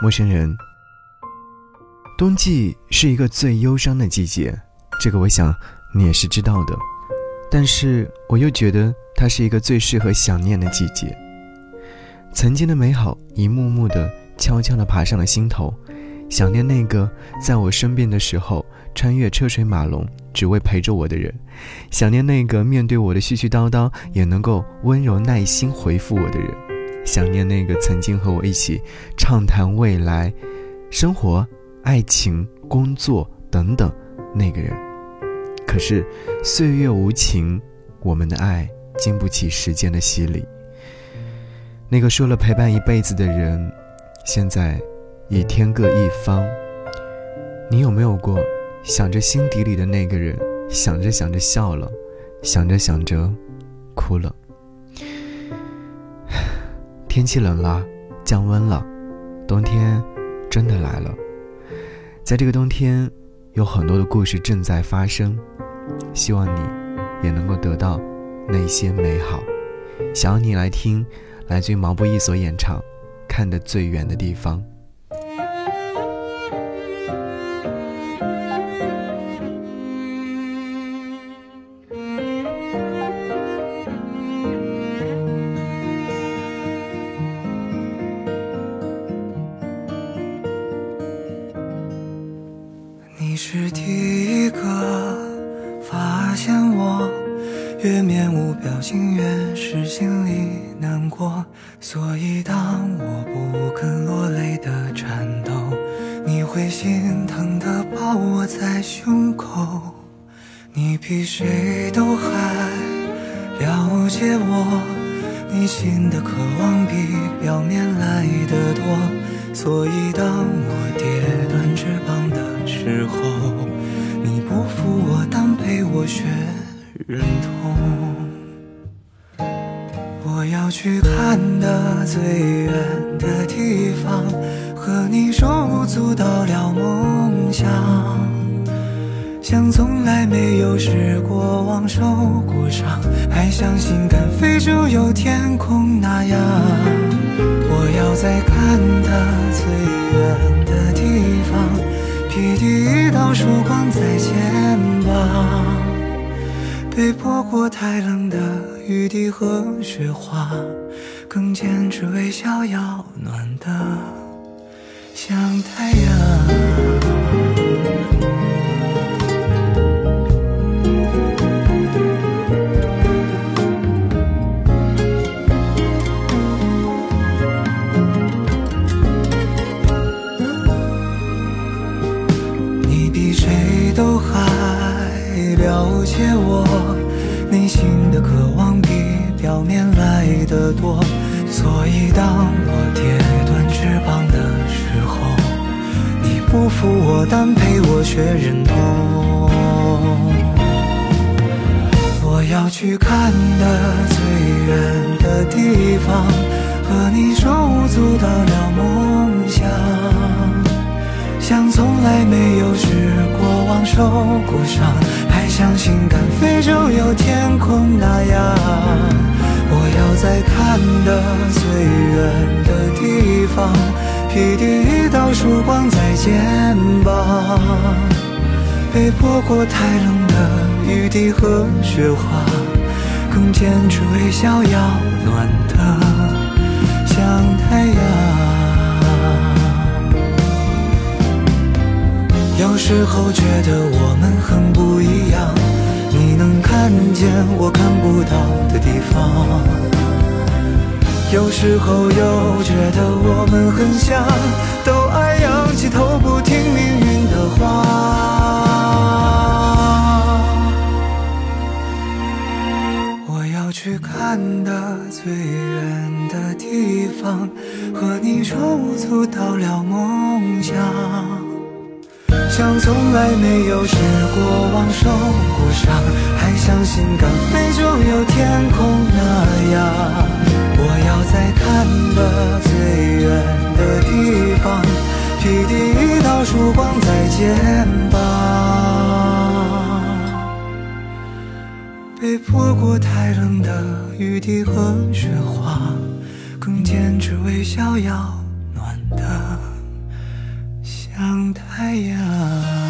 陌生人。冬季是一个最忧伤的季节，这个我想你也是知道的。但是我又觉得它是一个最适合想念的季节。曾经的美好一幕幕的悄悄地爬上了心头，想念那个在我生病的时候穿越车水马龙只为陪着我的人，想念那个面对我的絮絮叨叨也能够温柔耐心回复我的人。想念那个曾经和我一起畅谈未来、生活、爱情、工作等等那个人。可是岁月无情，我们的爱经不起时间的洗礼。那个说了陪伴一辈子的人，现在已天各一方。你有没有过想着心底里的那个人，想着想着笑了，想着想着哭了？天气冷了，降温了，冬天真的来了。在这个冬天，有很多的故事正在发生，希望你也能够得到那些美好。想要你来听，来自于毛不易所演唱《看得最远的地方》。是第一个发现我，越面无表情越是心里难过。所以当我不肯落泪的颤抖，你会心疼的抱我在胸口。你比谁都还了解我，内心的渴望比表面来的多。所以当我跌断翅膀。时候，你不负我，但陪我学忍痛。我要去看的最远的地方，和你手舞足蹈聊梦想，像从来没有失过望、受过伤，还相信敢飞就有天空那样。我要在看的最远的地方。一滴一道曙光在肩膀，被泼过太冷的雨滴和雪花，更坚持微笑要暖的像太阳。都还了解我内心的渴望比表面来的多，所以当我跌断翅膀的时候，你不扶我，但陪我却忍痛。我要去看的最。受过伤，还相信敢飞就有天空那样。我要在看得最远的地方，披第一道曙光在肩膀，被泼过太冷的雨滴和雪花，更坚持微笑要暖的时候觉得我们很不一样。你能看见我看不到的地方，有时候又觉得我们很像，都爱仰起头不听命运的话。我要去看的最远的地方，和你手舞足蹈聊梦想。像从来没有失过望、受过伤，还相信敢飞就有天空那样。我要在看的最远的地方，披第一道曙光在肩膀。被泼过太冷的雨滴和雪花，更坚持微笑要太阳。